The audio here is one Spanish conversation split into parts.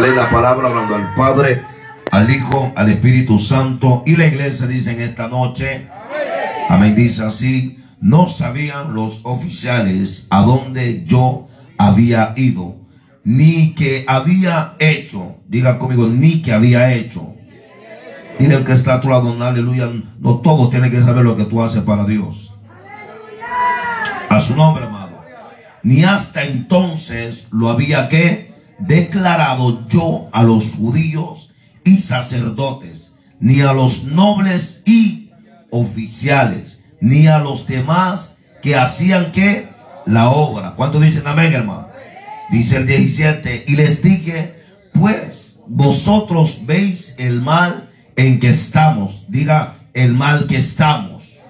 la palabra hablando al Padre, al Hijo, al Espíritu Santo. Y la iglesia dice en esta noche, amén, dice así, no sabían los oficiales a dónde yo había ido, ni que había hecho, diga conmigo, ni que había hecho. Dile que está a tu aleluya, no todo tiene que saber lo que tú haces para Dios. A su nombre, amado. Ni hasta entonces lo había que declarado yo a los judíos y sacerdotes, ni a los nobles y oficiales, ni a los demás que hacían que la obra. ¿Cuánto dicen amén, hermano? Dice el 17, y les dije, pues vosotros veis el mal en que estamos. Diga, el mal que estamos.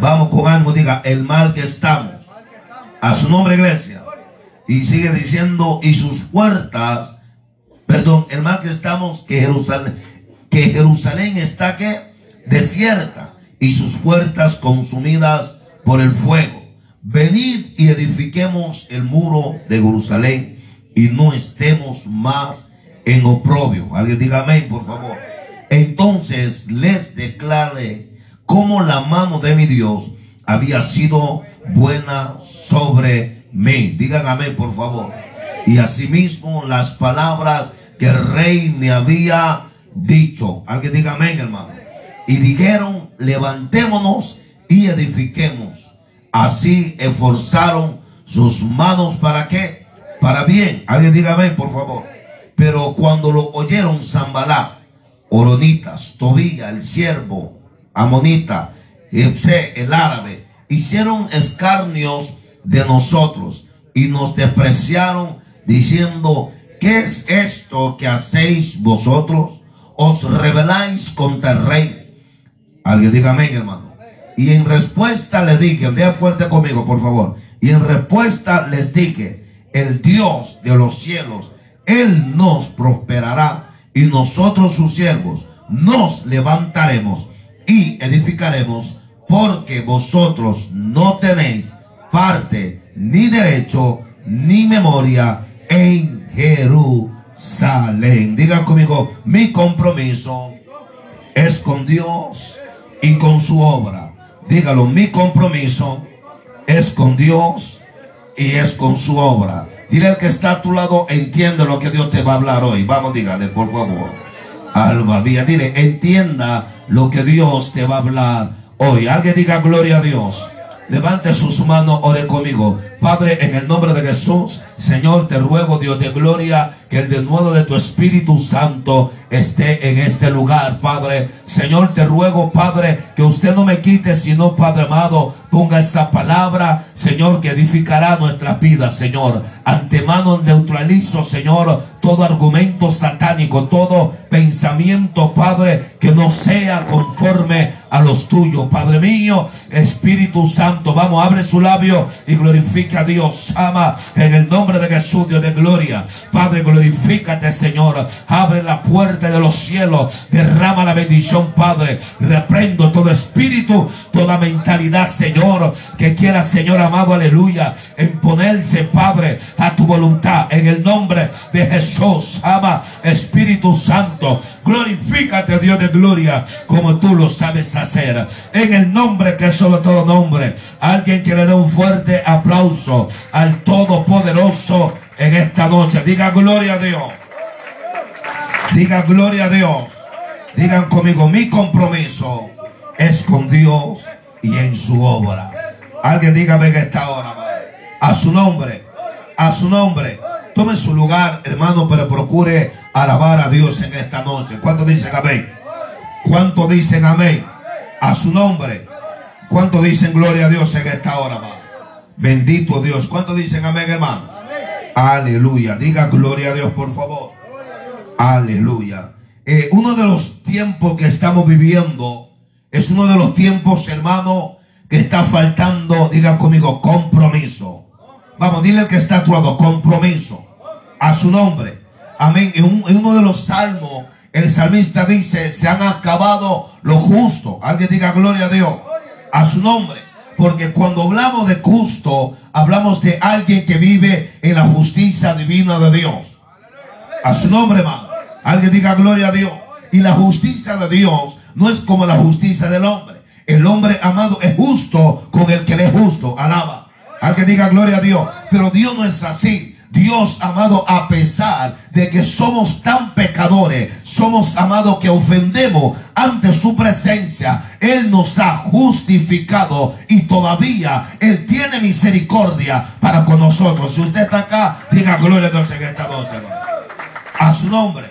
Vamos con algo, diga, el mal que estamos. A su nombre, iglesia. Y sigue diciendo, y sus puertas, perdón, el mal que estamos, que Jerusalén, que Jerusalén está que desierta y sus puertas consumidas por el fuego. Venid y edifiquemos el muro de Jerusalén y no estemos más en oprobio. Alguien diga amén, por favor. Entonces les declaré cómo la mano de mi Dios había sido buena sobre mí. Digan amén, por favor. Y asimismo las palabras que el rey me había dicho. Alguien diga amén, hermano. Y dijeron, levantémonos y edifiquemos. Así esforzaron sus manos para qué? Para bien. Alguien diga amén, por favor. Pero cuando lo oyeron Zambalá, Oronitas, Tobía, el siervo, Amonita, el árabe, hicieron escarnios de nosotros y nos despreciaron diciendo, ¿qué es esto que hacéis vosotros? Os rebeláis contra el rey. Alguien diga amén, hermano. Y en respuesta le dije, vea fuerte conmigo, por favor. Y en respuesta les dije, el Dios de los cielos, Él nos prosperará y nosotros sus siervos nos levantaremos y edificaremos porque vosotros no tenéis parte, ni derecho, ni memoria en Jerusalén. Digan conmigo, mi compromiso es con Dios y con su obra. Dígalo, mi compromiso es con Dios y es con su obra. Dile al que está a tu lado, entiende lo que Dios te va a hablar hoy. Vamos, dígale, por favor. Alba Vía, dile, entienda lo que Dios te va a hablar hoy. Alguien diga gloria a Dios. Levante sus manos, ore conmigo. Padre, en el nombre de Jesús, Señor, te ruego, Dios de gloria, que el denuedo de tu Espíritu Santo esté en este lugar, Padre. Señor, te ruego, Padre, que usted no me quite, sino, Padre amado, ponga esa palabra, Señor, que edificará nuestra vida, Señor. Antemano neutralizo, Señor, todo argumento satánico, todo pensamiento, Padre, que no sea conforme a los tuyos, Padre mío, Espíritu Santo. Vamos, abre su labio y glorifica a Dios. Ama en el nombre de Jesús, Dios de gloria. Padre, glorifícate, Señor. Abre la puerta de los cielos. Derrama la bendición, Padre. Reprendo todo espíritu, toda mentalidad, Señor, que quiera, Señor amado, aleluya, en ponerse, Padre, a tu voluntad. En el nombre de Jesús. Ama, Espíritu Santo. Glorifícate, Dios de gloria, como tú lo sabes hacer. En el nombre que es sobre todo nombre. Alguien que le dé un fuerte aplauso al Todopoderoso en esta noche. Diga gloria a Dios. Diga gloria a Dios. Digan conmigo, mi compromiso es con Dios y en su obra. Alguien dígame en esta hora, a su nombre, a su nombre. Tome su lugar, hermano, pero procure alabar a Dios en esta noche. ¿Cuántos dicen amén? ¿Cuántos dicen amén? A su nombre. ¿Cuántos dicen gloria a Dios en esta hora, hermano? Bendito Dios. ¿Cuántos dicen amén, hermano? Aleluya. Diga gloria a Dios, por favor. Aleluya. Eh, uno de los tiempos que estamos viviendo es uno de los tiempos, hermano, que está faltando, diga conmigo, compromiso. Vamos, dile al que está a tu lado, compromiso. A su nombre. Amén. En, uno de los salmos, el salmista dice, se han acabado lo justo. Alguien diga gloria a Dios. A su nombre. Porque cuando hablamos de justo, hablamos de alguien que vive en la justicia divina de Dios. A su nombre, hermano. Alguien diga gloria a Dios. Y la justicia de Dios no es como la justicia del hombre. El hombre amado es justo con el que le es justo. Alaba. Alguien diga gloria a Dios. Pero Dios no es así. Dios, amado, a pesar de que somos tan pecadores, somos, amado, que ofendemos ante su presencia, Él nos ha justificado y todavía Él tiene misericordia para con nosotros. Si usted está acá, diga gloria a Dios en esta noche. A su nombre,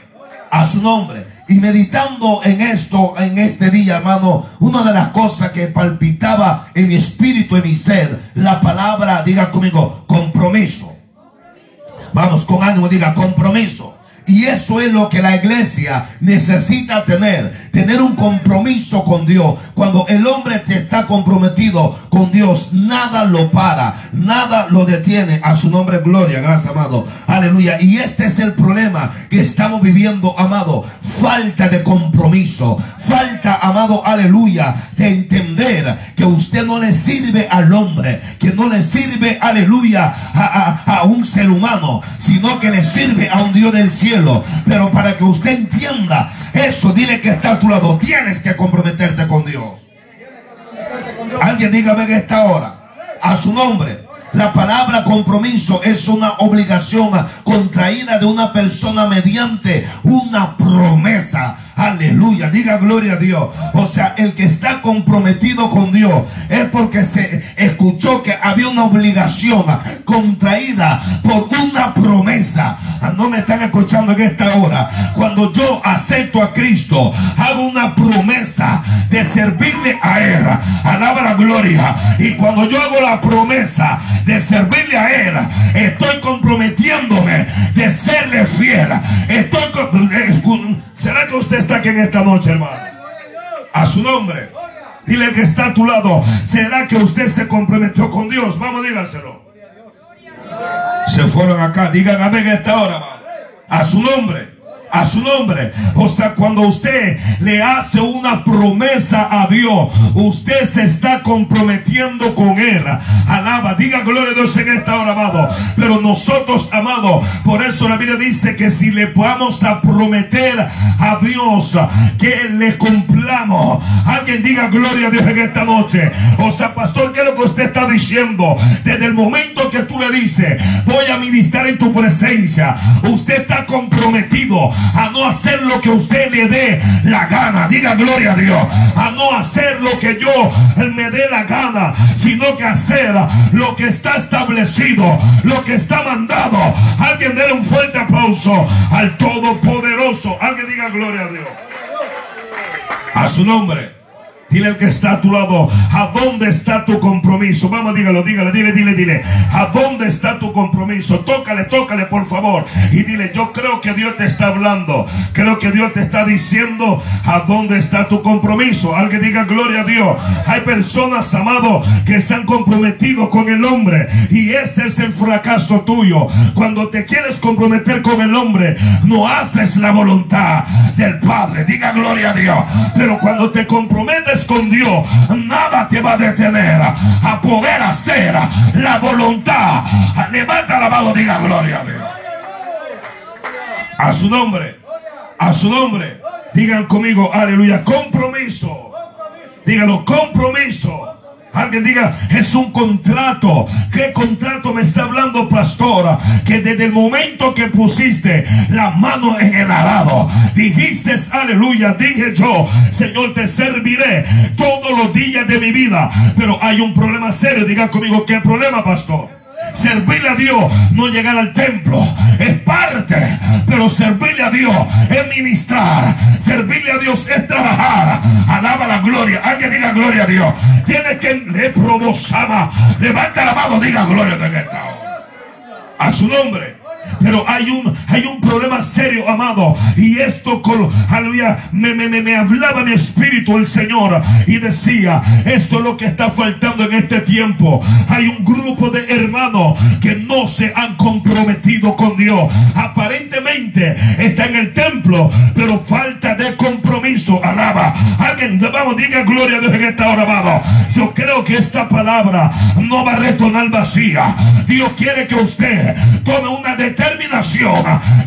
a su nombre. Y meditando en esto, en este día, hermano, una de las cosas que palpitaba en mi espíritu, en mi ser, la palabra, diga conmigo, compromiso. Vamos con ánimo, diga compromiso. Y eso es lo que la iglesia necesita tener. Tener un compromiso con Dios. Cuando el hombre te está comprometido con Dios, nada lo para, nada lo detiene. A su nombre, gloria, gracias, amado. Aleluya. Y este es el problema que estamos viviendo, amado. Falta de compromiso. Falta, amado, aleluya, de entender que usted no le sirve al hombre, que no le sirve, aleluya, a, a un ser humano, sino que le sirve a un Dios del cielo pero para que usted entienda eso, dile que está a tu lado. Tienes que comprometerte con Dios. Alguien dígame en esta hora. A su nombre. La palabra compromiso es una obligación contraída de una persona mediante una promesa. Aleluya, diga gloria a Dios. O sea, el que está comprometido con Dios es porque se escuchó que había una obligación contraída por una promesa. Ah, no me están escuchando en esta hora. Cuando yo acepto a Cristo, hago una promesa de servirle a Él. Alaba la gloria. Y cuando yo hago la promesa de servirle a Él, estoy comprometiéndome de serle fiel. Estoy eh, ¿Será que usted está aquí en esta noche, hermano? A su nombre. Dile que está a tu lado. ¿Será que usted se comprometió con Dios? Vamos, dígaselo. Se fueron acá. Digan amén esta hora, hermano. A su nombre a su nombre. O sea, cuando usted le hace una promesa a Dios, usted se está comprometiendo con Él. Alaba, diga gloria a Dios en esta hora, amado. Pero nosotros, amado, por eso la Biblia dice que si le vamos a prometer a Dios que le cumplamos, alguien diga gloria a Dios en esta noche. O sea, pastor, ¿qué es lo que usted está diciendo? Desde el momento que tú le dices, voy a ministrar en tu presencia, usted está comprometido a no hacer lo que usted le dé la gana. Diga gloria a Dios. A no hacer lo que yo me dé la gana, sino que hacer lo que está establecido, lo que está mandado. Alguien déle un fuerte aplauso al Todopoderoso. Alguien diga gloria a Dios. A su nombre. Dile al que está a tu lado, ¿a dónde está tu compromiso? Vamos, dígalo, dígale, dile, dile, dile. ¿A dónde está tu compromiso? Tócale, tócale, por favor. Y dile, yo creo que Dios te está hablando. Creo que Dios te está diciendo, ¿a dónde está tu compromiso? Alguien diga, gloria a Dios. Hay personas, amado, que se han comprometido con el hombre. Y ese es el fracaso tuyo. Cuando te quieres comprometer con el hombre, no haces la voluntad del Padre. Diga, gloria a Dios. Pero cuando te comprometes con Dios, nada te va a detener a poder hacer la voluntad. Levanta la mano, diga gloria a Dios. A su nombre, a su nombre. Digan conmigo, aleluya, compromiso. Díganlo, compromiso. Alguien diga, es un contrato. ¿Qué contrato me está hablando, pastora? Que desde el momento que pusiste la mano en el arado, dijiste, aleluya, dije yo, Señor, te serviré todos los días de mi vida. Pero hay un problema serio. Diga conmigo, ¿qué problema, pastor? Servirle a Dios no llegar al templo es parte, pero servirle a Dios es ministrar. Servirle a Dios es trabajar. Alaba la gloria. Alguien diga gloria a Dios. Tiene que le probosaba. Levanta la mano, diga gloria de esta A su nombre. Pero hay un, hay un problema serio, amado. Y esto, aleluya, me, me, me, hablaba mi espíritu el Señor. Y decía, esto es lo que está faltando en este tiempo. Hay un grupo de hermanos que no se han comprometido con Dios. Aparentemente está en el templo, pero falta de compromiso. Alaba. Alguien, vamos, diga gloria a Dios en esta hora, amado. Yo creo que esta palabra no va a retornar vacía. Dios quiere que usted tome una determinación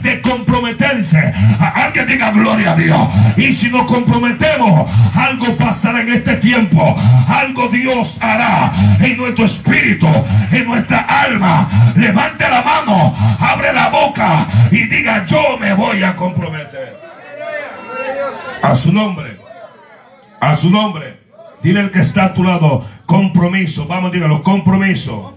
de comprometerse. Alguien diga gloria a Dios. Y si nos comprometemos, algo pasará en este tiempo. Algo Dios hará en nuestro espíritu, en nuestra alma. Levante la mano, abre la boca y diga yo me voy a comprometer. A su nombre. A su nombre. Dile al que está a tu lado, compromiso. Vamos, dígalo, compromiso.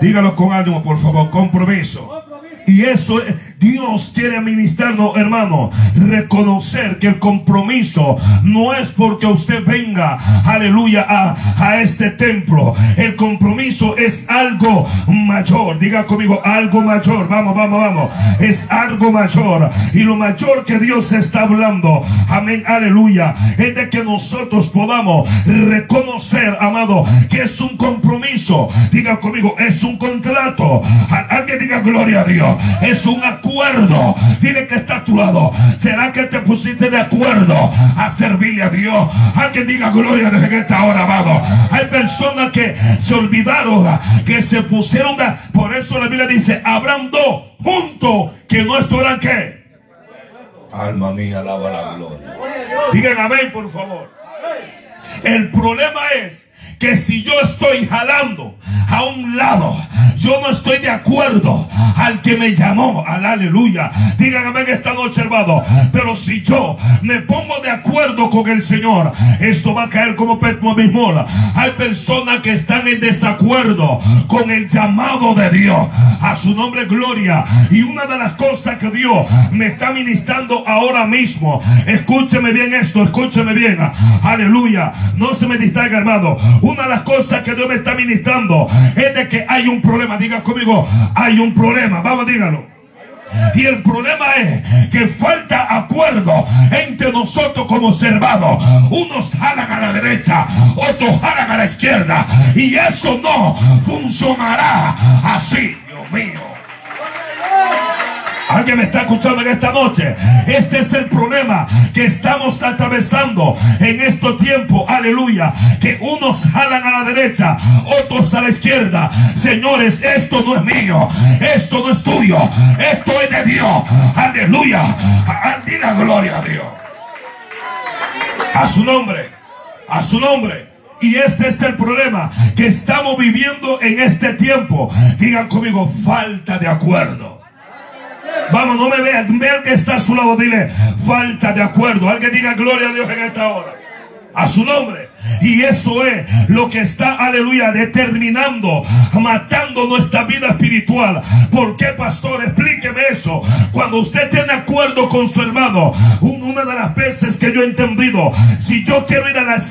Dígalo con ánimo, por favor, compromiso. Y eso Dios quiere administrarnos, hermano. Reconocer que el compromiso no es porque usted venga, aleluya, a, a este templo. El compromiso es algo mayor. Diga conmigo, algo mayor. Vamos, vamos, vamos. Es algo mayor. Y lo mayor que Dios está hablando, amén, aleluya, es de que nosotros podamos reconocer, amado, que es un compromiso. Diga conmigo, es un contrato. Alguien diga gloria a Dios es un acuerdo. Dile que está a tu lado. ¿Será que te pusiste de acuerdo a servirle a Dios? Alguien diga gloria desde esta hora, amado. Hay personas que se olvidaron, que se pusieron de... Por eso la Biblia dice, habrán dos juntos que no estuvieran qué. Alma mía, alaba la gloria. Digan amén, por favor. El problema es que si yo estoy jalando a un lado, yo no estoy de acuerdo al que me llamó, al aleluya. Digan amén esta noche, hermano. Pero si yo me pongo de acuerdo con el Señor, esto va a caer como mola. Hay personas que están en desacuerdo con el llamado de Dios. A su nombre, gloria. Y una de las cosas que Dios me está ministrando ahora mismo, escúcheme bien esto, escúcheme bien. Aleluya. No se me distraiga, hermano. Una de las cosas que Dios me está ministrando es de que hay un problema. Diga conmigo, hay un problema. Vamos, dígalo. Y el problema es que falta acuerdo entre nosotros como observados. Unos jalan a la derecha, otros jalan a la izquierda. Y eso no funcionará así, Dios mío. Alguien me está escuchando en esta noche. Este es el problema que estamos atravesando en estos tiempos. Aleluya. Que unos jalan a la derecha, otros a la izquierda. Señores, esto no es mío. Esto no es tuyo. Esto es de Dios. Aleluya. Diga gloria a Dios. A su nombre. A su nombre. Y este es el problema que estamos viviendo en este tiempo. Digan conmigo, falta de acuerdo. Vamos, no me vean. Vean que está a su lado. Dile, falta de acuerdo. Alguien diga gloria a Dios en esta hora. A su nombre. Y eso es lo que está, aleluya, determinando, matando nuestra vida espiritual. ¿Por qué, pastor? Explíqueme eso. Cuando usted tiene acuerdo con su hermano, una de las veces que yo he entendido, si yo quiero ir a la,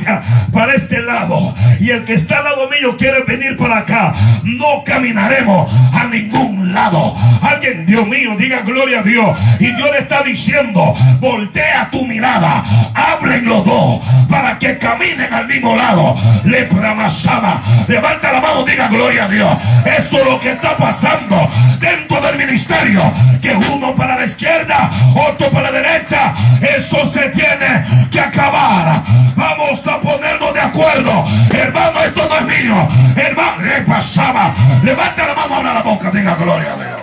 para este lado y el que está al lado mío quiere venir para acá, no caminaremos a ningún lado. Alguien, Dios mío, diga gloria a Dios. Y Dios le está diciendo, voltea tu mirada, hablen los dos para que caminen mismo lado. Le pramasaba. Levanta la mano, diga gloria a Dios. Eso es lo que está pasando dentro del ministerio. Que uno para la izquierda, otro para la derecha. Eso se tiene que acabar. Vamos a ponernos de acuerdo. Hermano, esto no es mío. Hermano, le pasaba. Levanta la mano, abra la boca, diga gloria a Dios.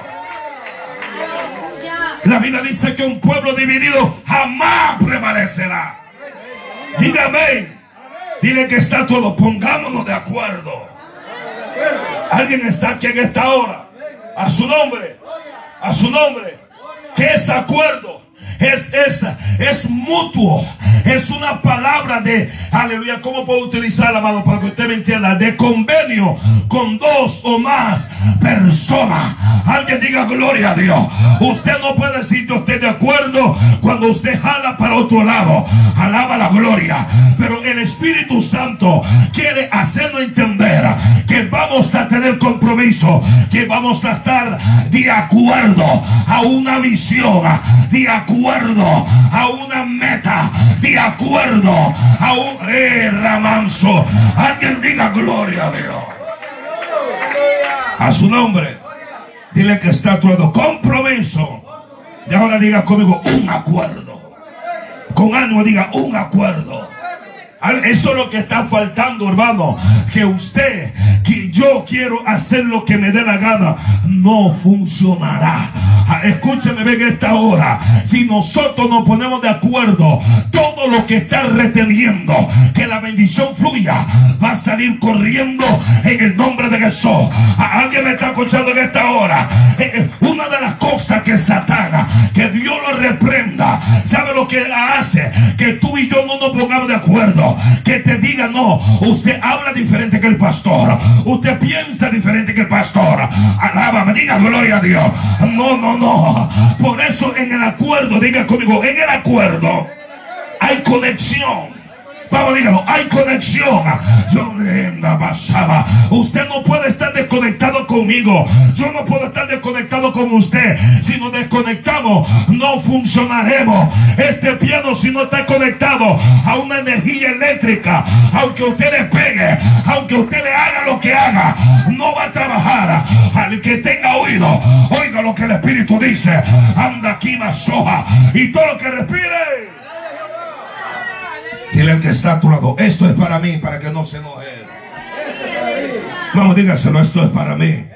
La Biblia dice que un pueblo dividido jamás prevalecerá. Dígame. Dile que está todo. Pongámonos de acuerdo. Alguien está aquí en esta hora. A su nombre. A su nombre. ¿Qué es acuerdo? es, es, es mutuo. Es una palabra de, aleluya, ¿cómo puedo utilizarla, amado, para que usted me entienda? De convenio con dos o más personas. Alguien diga gloria a Dios. Usted no puede decir yo estoy de acuerdo cuando usted jala para otro lado. Alaba la gloria. Pero el Espíritu Santo quiere hacernos entender que vamos a tener compromiso, que vamos a estar de acuerdo a una visión, de acuerdo a una meta, acuerdo a un eh, ramanso. Alguien diga gloria a Dios. A su nombre. Dile que está todo compromiso. Y ahora diga conmigo un acuerdo. con ánimo diga un acuerdo. Eso es lo que está faltando, hermano. Que usted, que yo quiero hacer lo que me dé la gana, no funcionará. Ah, escúcheme ven esta hora. Si nosotros nos ponemos de acuerdo, todo lo que está reteniendo que la bendición fluya va a salir corriendo en el nombre de Jesús. Ah, alguien me está escuchando en esta hora. Eh, eh, una de las cosas que Satana, que Dios lo reprenda, ¿sabe lo que hace? Que tú y yo no nos pongamos de acuerdo que te diga, no, usted habla diferente que el pastor, usted piensa diferente que el pastor. Alaba, me diga gloria a Dios. No, no, no. Por eso en el acuerdo, diga conmigo, en el acuerdo hay conexión. Vamos, dígalo, hay conexión. Yo pasaba. Usted no puede estar desconectado conmigo. Yo no puedo estar desconectado con usted. Si nos desconectamos, no funcionaremos. Este piano, si no está conectado a una energía eléctrica, aunque usted le pegue, aunque usted le haga lo que haga, no va a trabajar. Al que tenga oído, oiga lo que el Espíritu dice. Anda aquí más soja y todo lo que respire. Dile al que está a tu lado, esto es para mí, para que no se enoje. Vamos, dígaselo, esto es para mí.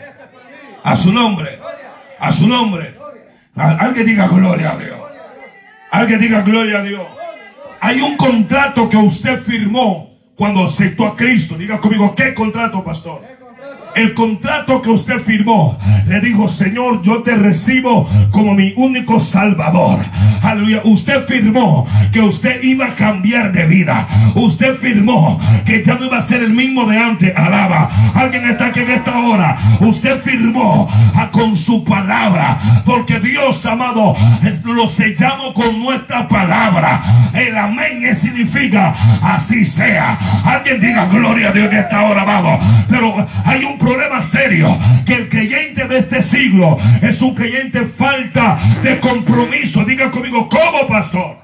A su nombre, a su nombre. Alguien diga gloria a Dios. Alguien diga gloria a Dios. Hay un contrato que usted firmó cuando aceptó a Cristo. Diga conmigo, ¿qué contrato, pastor? El contrato que usted firmó, le dijo, Señor, yo te recibo como mi único salvador. Aleluya. Usted firmó que usted iba a cambiar de vida. Usted firmó que ya no iba a ser el mismo de antes. Alaba. Alguien está aquí en esta hora. Usted firmó con su palabra. Porque Dios, amado, lo sellamos con nuestra palabra. El amén significa así sea. Alguien diga gloria a Dios en esta hora, amado. Pero hay un problema serio, que el creyente de este siglo es un creyente falta de compromiso. Diga conmigo, ¿cómo pastor?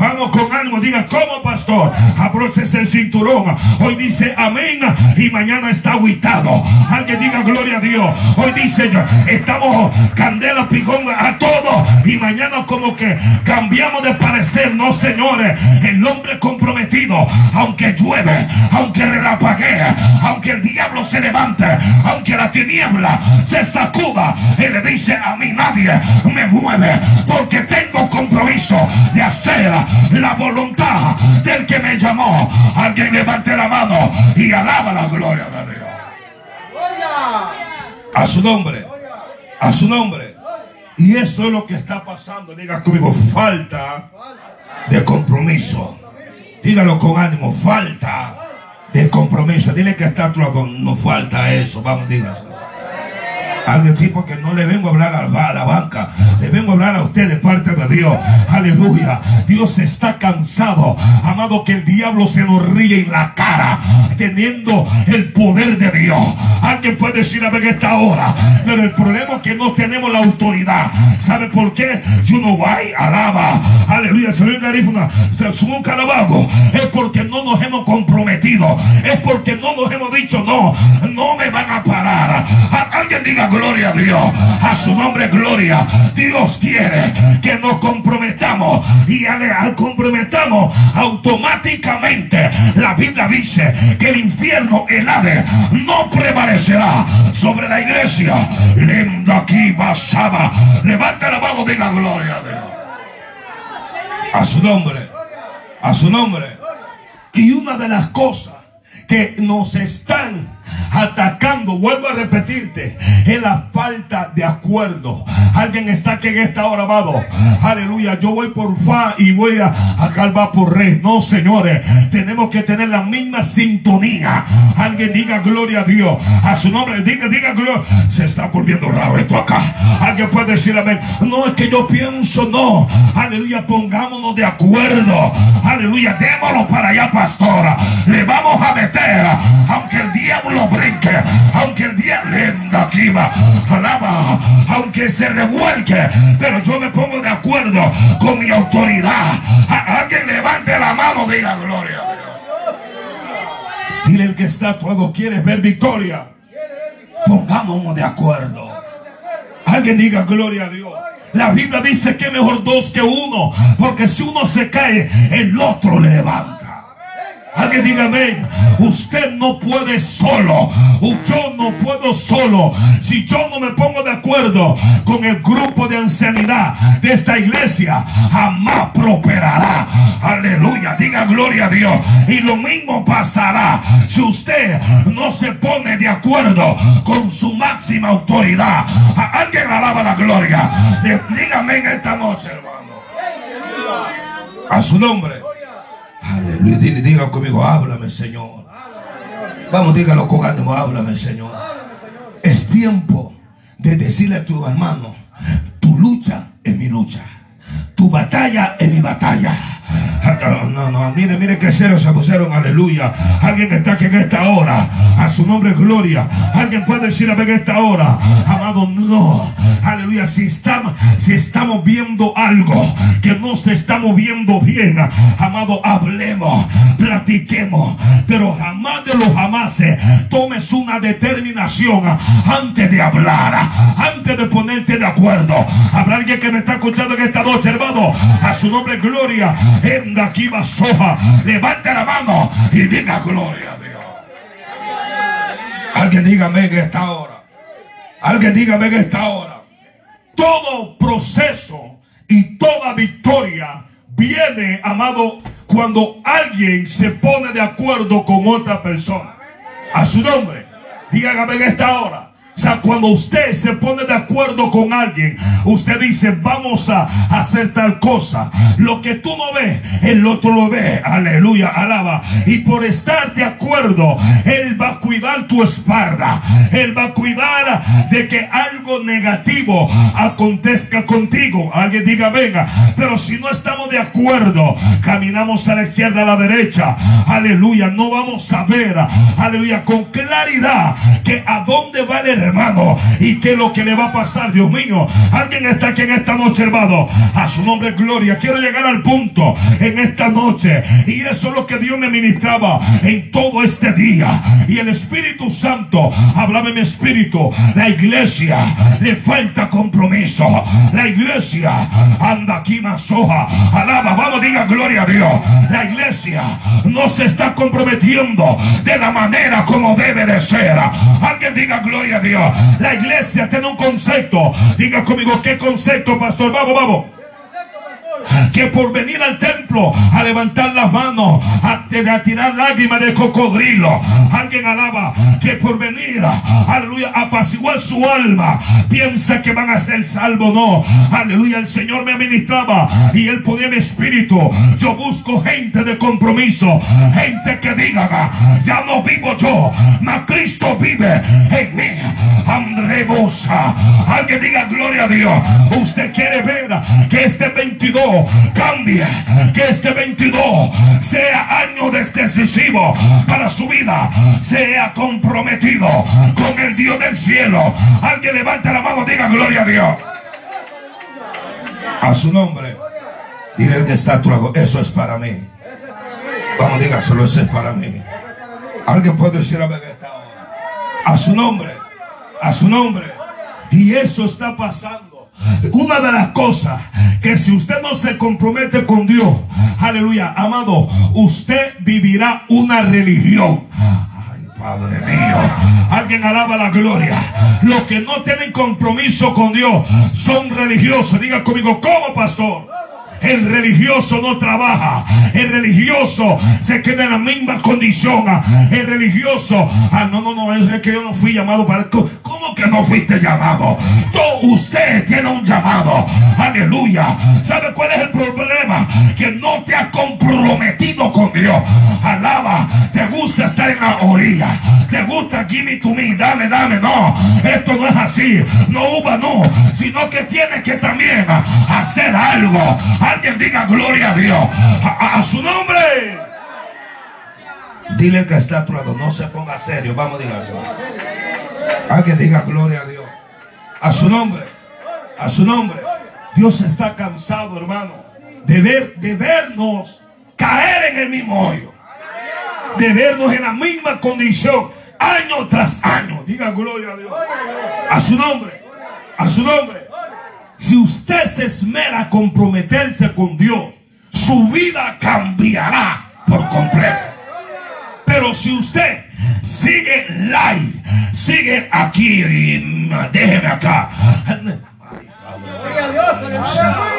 Vamos con ánimo, diga, ¿cómo pastor? Abróchese el cinturón. Hoy dice amén y mañana está aguitado. Alguien diga gloria a Dios. Hoy dice, estamos candela, picón a todo y mañana como que cambiamos de parecer. No, señores, el hombre comprometido, aunque llueve, aunque relampaguee, aunque el diablo se levante, aunque la tiniebla se sacuda, él le dice a mí nadie me mueve porque tengo compromiso de hacer la voluntad del que me llamó. Alguien levante la mano y alaba la gloria de Dios. A su nombre. A su nombre. Y eso es lo que está pasando. Diga conmigo, falta de compromiso. Dígalo con ánimo, falta de compromiso. Dile que está a tu lado, no falta eso. Vamos, dígaselo. Alguien tipo que no le vengo a hablar a la banca, le vengo a hablar a usted de parte de Dios. Aleluya. Dios está cansado, amado, que el diablo se nos ríe en la cara, teniendo el poder de Dios. Alguien puede decir a ver esta hora, pero el problema es que no tenemos la autoridad. ¿Sabe por qué? Yo no voy, alaba. Aleluya. Se garífuna, se un calabago. Es porque no nos hemos comprometido. Es porque no nos hemos dicho no. No me van a parar. Alguien diga gloria a Dios. A su nombre, gloria. Dios quiere que nos comprometamos. Y al, comprometamos, automáticamente la Biblia dice que el infierno, el Hades, no prevalecerá sobre la iglesia. Lenda aquí, basaba. Levanta la mano, diga gloria a Dios. A su nombre. A su nombre. Y una de las cosas que nos están atacando, vuelvo a repetirte, es la falta de acuerdo. Alguien está aquí en esta hora, amado. Aleluya, yo voy por fa y voy a, a por rey. No, señores, tenemos que tener la misma sintonía. Alguien diga gloria a Dios. A su nombre, diga, diga gloria. Se está volviendo raro esto acá. Alguien puede decir amén. No es que yo pienso, no. Aleluya, pongámonos de acuerdo. Aleluya, démoslo para allá, pastora. Le vamos a meter, aunque el diablo aunque el día lenda aquí va, alaba, aunque se revuelque, pero yo me pongo de acuerdo con mi autoridad. alguien levante la mano, diga gloria a Dios. Dile el que está todo, ¿quieres ver victoria? Pongámonos de acuerdo. Alguien diga gloria a Dios. La Biblia dice que mejor dos que uno, porque si uno se cae, el otro le levanta. Alguien diga amén. Usted no puede solo. Yo no puedo solo. Si yo no me pongo de acuerdo con el grupo de ancianidad de esta iglesia, jamás prosperará. Aleluya. Diga gloria a Dios. Y lo mismo pasará si usted no se pone de acuerdo con su máxima autoridad. Alguien alaba la gloria. Dígame en esta noche, hermano. A su nombre. Aleluya. diga conmigo, háblame, Señor. Vamos, dígalo con ánimo, háblame, Señor. Es tiempo de decirle a tu hermano, tu lucha es mi lucha. Tu batalla es mi batalla. No, no, mire, mire qué cero se pusieron, aleluya. Alguien está aquí en esta hora, a su nombre gloria. Alguien puede decir a ver esta hora, amado, no, aleluya. Si estamos, si estamos viendo algo que no se está moviendo bien, amado, hablemos, platiquemos, pero jamás de los jamases tomes una determinación antes de hablar, antes de ponerte de acuerdo. Habrá alguien que me está escuchando en esta noche, hermano, a su nombre gloria aquí soja. Levante la mano y diga gloria a Dios. Alguien dígame en esta hora. Alguien dígame en esta hora. Todo proceso y toda victoria viene, amado, cuando alguien se pone de acuerdo con otra persona. A su nombre. Dígame en esta hora. Sea, cuando usted se pone de acuerdo con alguien, usted dice, vamos a hacer tal cosa. Lo que tú no ves, el otro lo ve. Aleluya, alaba. Y por estar de acuerdo, Él va a cuidar tu espalda. Él va a cuidar de que algo negativo acontezca contigo. Alguien diga, venga. Pero si no estamos de acuerdo, caminamos a la izquierda, a la derecha. Aleluya, no vamos a ver. Aleluya, con claridad que a dónde va el hermano. ¿Y qué es lo que le va a pasar, Dios mío? Alguien está aquí en esta noche, hermano. A su nombre, gloria. Quiero llegar al punto en esta noche. Y eso es lo que Dios me ministraba en todo este día. Y el Espíritu Santo hablaba en mi espíritu. La iglesia le falta compromiso. La iglesia anda aquí más hoja. Alaba, vamos, diga gloria a Dios. La iglesia no se está comprometiendo de la manera como debe de ser. Alguien diga gloria a Dios. La iglesia tiene un concepto. Diga conmigo, ¿qué concepto, pastor? Vamos, vamos que por venir al templo a levantar las manos, a, tirar lágrimas de cocodrilo, alguien alaba que por venir, aleluya, a apaciguar su alma, piensa que van a ser salvos. No, aleluya, el Señor me administraba y Él ponía mi espíritu. Yo busco gente de compromiso, gente que diga, ya no vivo yo, mas Cristo vive en mí. Andrebosa, alguien diga gloria a Dios. Usted quiere ver que este 22 cambie. Que este 22 sea año decisivo para su vida. Sea comprometido con el Dios del cielo. Alguien levante la mano, diga gloria a Dios. A su nombre. Dile el que está a tu lado, eso es para mí. Vamos, dígaselo, eso es para mí. Alguien puede decir a A su nombre. A su nombre. Y eso está pasando. Una de las cosas que si usted no se compromete con Dios, aleluya, amado, usted vivirá una religión. Ay, Padre mío, alguien alaba la gloria. Los que no tienen compromiso con Dios son religiosos. Diga conmigo, ¿cómo, pastor? El religioso no trabaja. El religioso se queda en la misma condición. El religioso, ah, no, no, no, es que yo no fui llamado para esto. ¿Cómo que no fuiste llamado? Tú, usted tiene un llamado. Aleluya. ¿Sabe cuál es el problema? Que no te has comprometido con Dios. Alaba. Te gusta estar en la orilla. Te gusta give to me. Dame, dame. No. Esto no es así. No uva, no. Sino que tienes que también hacer algo. Alguien diga gloria a Dios. A, su nombre. Dile que está a tu lado. No se ponga serio. Vamos, dígaselo. Alguien diga gloria a Dios. A su nombre. A su nombre. Dios está cansado, hermano, de ver, de vernos caer en el mismo hoyo. De vernos en la misma condición, año tras año. Diga gloria a Dios. A su nombre. A su nombre. Si usted se esmera a comprometerse con Dios, su vida cambiará por completo. Pero si usted sigue live, sigue aquí y déjeme acá.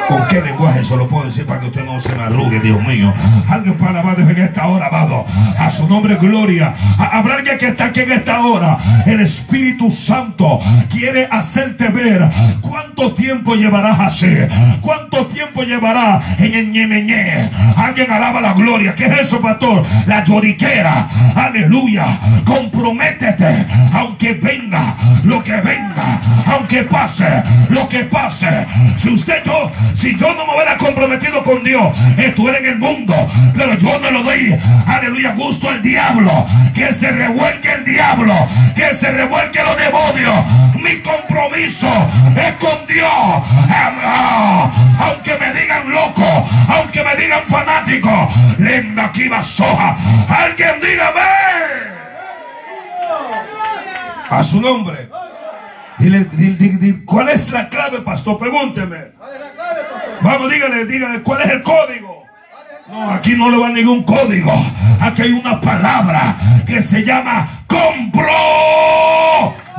¿Con qué lenguaje eso lo puedo decir para que usted no se me arrugue, Dios mío? Alguien para alabar en esta hora, amado. A su nombre, gloria. Habrá alguien que está aquí en esta hora. El Espíritu Santo quiere hacerte ver cuánto tiempo llevarás así. Cuánto tiempo llevará en el ñemeñé. Alguien alaba la gloria. ¿Qué es eso, pastor? La lloriquera. Aleluya. Comprométete. Aunque venga lo que venga. Aunque pase lo que pase. Si usted, yo, si yo no me hubiera comprometido con Dios, estuviera en el mundo. Pero yo no lo doy, aleluya, gusto al diablo. Que se revuelque el diablo. Que se revuelque los demonios. Mi compromiso es con Dios. Ah, Aunque me digan loco, aunque me digan fanático, lenda aquí soja. Alguien dígame. A su nombre. Dile, dile, dile, dile, ¿cuál es la clave, pastor? Pregúnteme. Vamos, dígale, dígale, ¿cuál es el código? No, aquí no le va ningún código. Aquí hay una palabra que se llama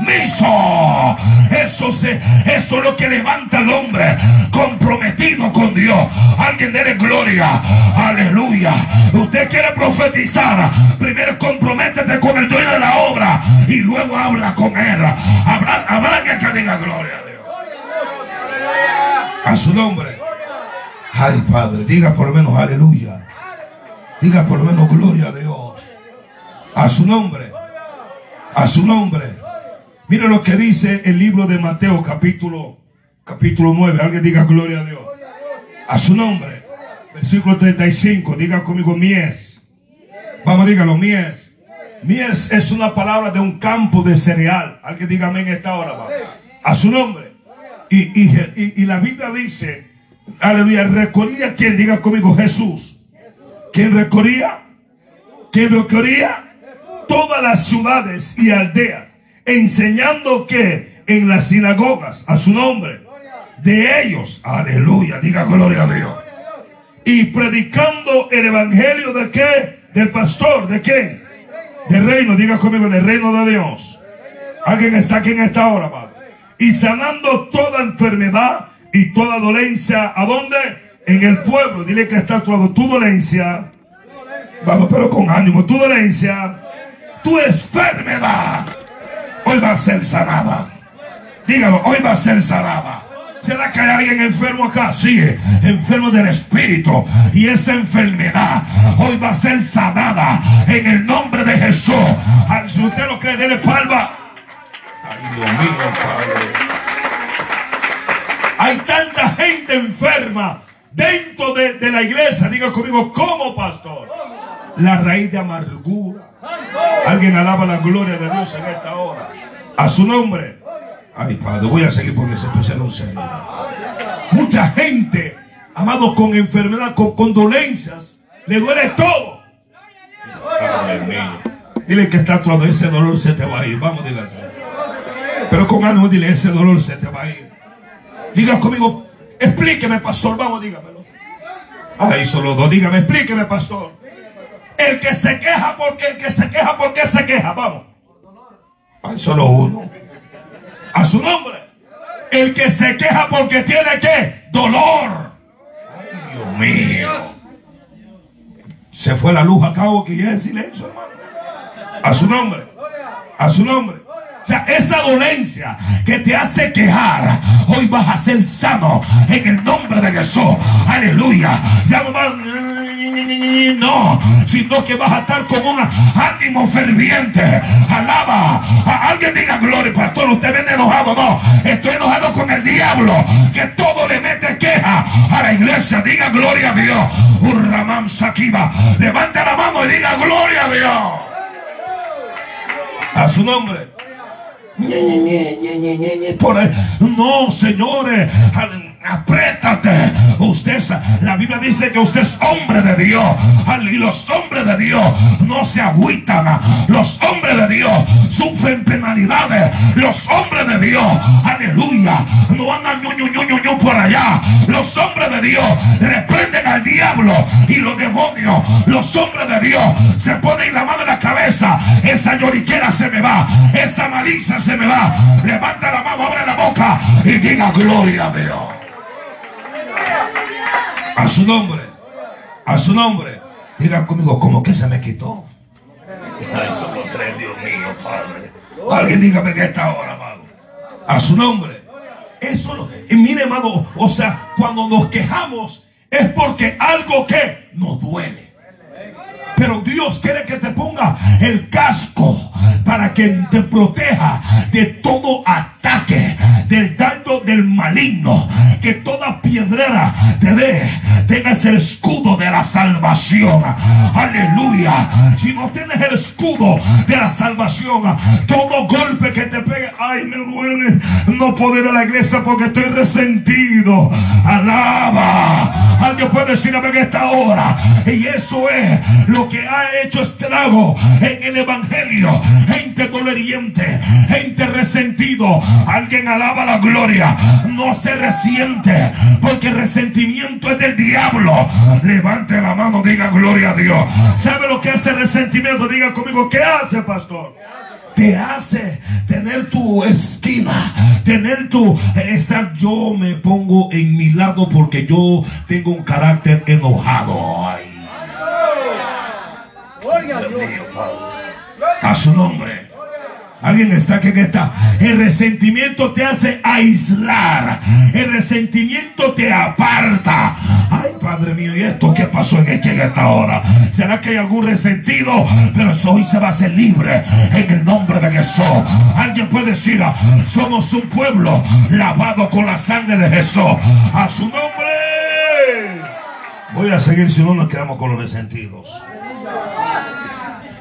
compromiso. Eso, eso es lo que levanta al hombre comprometido con Dios. Alguien dele gloria. Aleluya. Usted quiere profetizar. Primero comprométete con el dueño de la obra y luego habla con él. Habrá, habrá que que diga gloria a Dios. A su nombre. Ay, Padre, diga por lo menos aleluya. Diga por lo menos gloria a Dios. A su nombre. A su nombre. Mire lo que dice el libro de Mateo capítulo capítulo 9. Alguien diga gloria a Dios. A su nombre. Versículo 35. Diga conmigo mies. Vamos, dígalo, mies. Mies es una palabra de un campo de cereal. Alguien diga amén esta hora. va. A su nombre. Y, y- y- la Biblia dice, aleluya, recorría quien diga conmigo Jesús. ¿Quién recorría? ¿Quién recorría? Todas las ciudades y aldeas, enseñando que en las sinagogas, a su nombre, de ellos, aleluya, diga gloria a Dios. Y predicando el evangelio de qué? Del pastor, ¿de quién? Del reino, diga conmigo, del reino de Dios. Alguien está aquí en esta hora. Y sanando toda enfermedad y toda dolencia. ¿A dónde? En el pueblo. Dile que está a tu lado. Tu dolencia. Vamos, pero con ánimo. Tu dolencia. Tu enfermedad. Hoy va a ser sanada. Dígalo, hoy va a ser sanada. ¿Será que hay alguien enfermo acá? Sí, enfermo del espíritu. Y esa enfermedad hoy va a ser sanada en el nombre de Jesús. Si usted lo cree, dele palma. Ay, Dios mío, Padre. Hay tanta gente enferma dentro de, de la iglesia. Diga conmigo, ¿cómo, pastor? La raíz de amargura. Alguien alaba la gloria de Dios en esta hora. A su nombre. Ay, Padre, voy a seguir porque se pusieron serios. Mucha gente, amado, con enfermedad, con, con dolencias, le duele todo. Dile que está lado, ese dolor se te va a ir. Vamos, dígase. Pero con ánimo, dile, ese dolor se te va a ir. Diga conmigo, explíqueme, pastor, vamos, dígamelo. Ay, solo dos, dígame, explíqueme, pastor. El que se queja porque el que se queja porque se queja, vamos. Hay solo uno. A su nombre. El que se queja porque tiene que dolor. Ay, Dios mío. Se fue la luz a cabo que ya es silencio, hermano. A su nombre. A su nombre. O sea, esa dolencia que te hace quejar, hoy vas a ser sano en el nombre de Jesús. Aleluya. Ya no vas, no, sino que vas a estar con un ánimo ferviente. Alaba. A alguien diga gloria, pastor. Usted viene enojado. No, estoy enojado con el diablo que todo le mete queja a la iglesia. Diga gloria a Dios. Urramam Sakiba. Levante la mano y diga gloria a Dios. A su nombre. No, señores. Apriétate. Usted, la Biblia dice que usted es hombre de Dios. Y los hombres de Dios no se agüitan. Los hombres de Dios sufren penalidades. Los hombres de Dios, aleluya, no andan ñu, ñu, por allá. Los hombres de Dios reprenden al diablo y los demonios. Los hombres de Dios se ponen la mano en la cabeza. Esa lloriquera se me va. Esa malicia se me va. Levanta la mano, abre la boca y diga gloria a Dios. A su nombre. A su nombre. Diga conmigo, como que se me quitó. Ay, los tres, Dios mío, Padre. Alguien dígame que esta hora, amado. A su nombre. Eso Y mire, hermano, o sea, cuando nos quejamos es porque algo que nos duele. Pero Dios quiere que te ponga el casco para que te proteja de todo ataque, del daño del maligno. Que toda piedrera te dé, tengas el escudo de la salvación. Aleluya. Si no tienes el escudo de la salvación, todo golpe que te pegue, ay, me duele no poder a la iglesia porque estoy resentido. Alaba. Alguien puede decir a ver esta hora. Y eso es lo que ha hecho estrago en el evangelio gente doloriente, gente resentido. Alguien alaba la gloria. No se resiente, porque el resentimiento es del diablo. Levante la mano, diga gloria a Dios. ¿Sabe lo que hace el resentimiento? Diga conmigo, ¿qué hace, pastor? te hace tener tu esquina, tener tu estar. Yo me pongo en mi lado porque yo tengo un carácter enojado. Ay. A su nombre. Alguien está que está. El resentimiento te hace aislar. El resentimiento te aparta. Ay, Padre mío, ¿y esto qué pasó en esta hora? ¿Será que hay algún resentido? Pero hoy se va a hacer libre en el nombre de Jesús. Alguien puede decir, somos un pueblo lavado con la sangre de Jesús. A su nombre. Voy a seguir si no nos quedamos con los resentidos.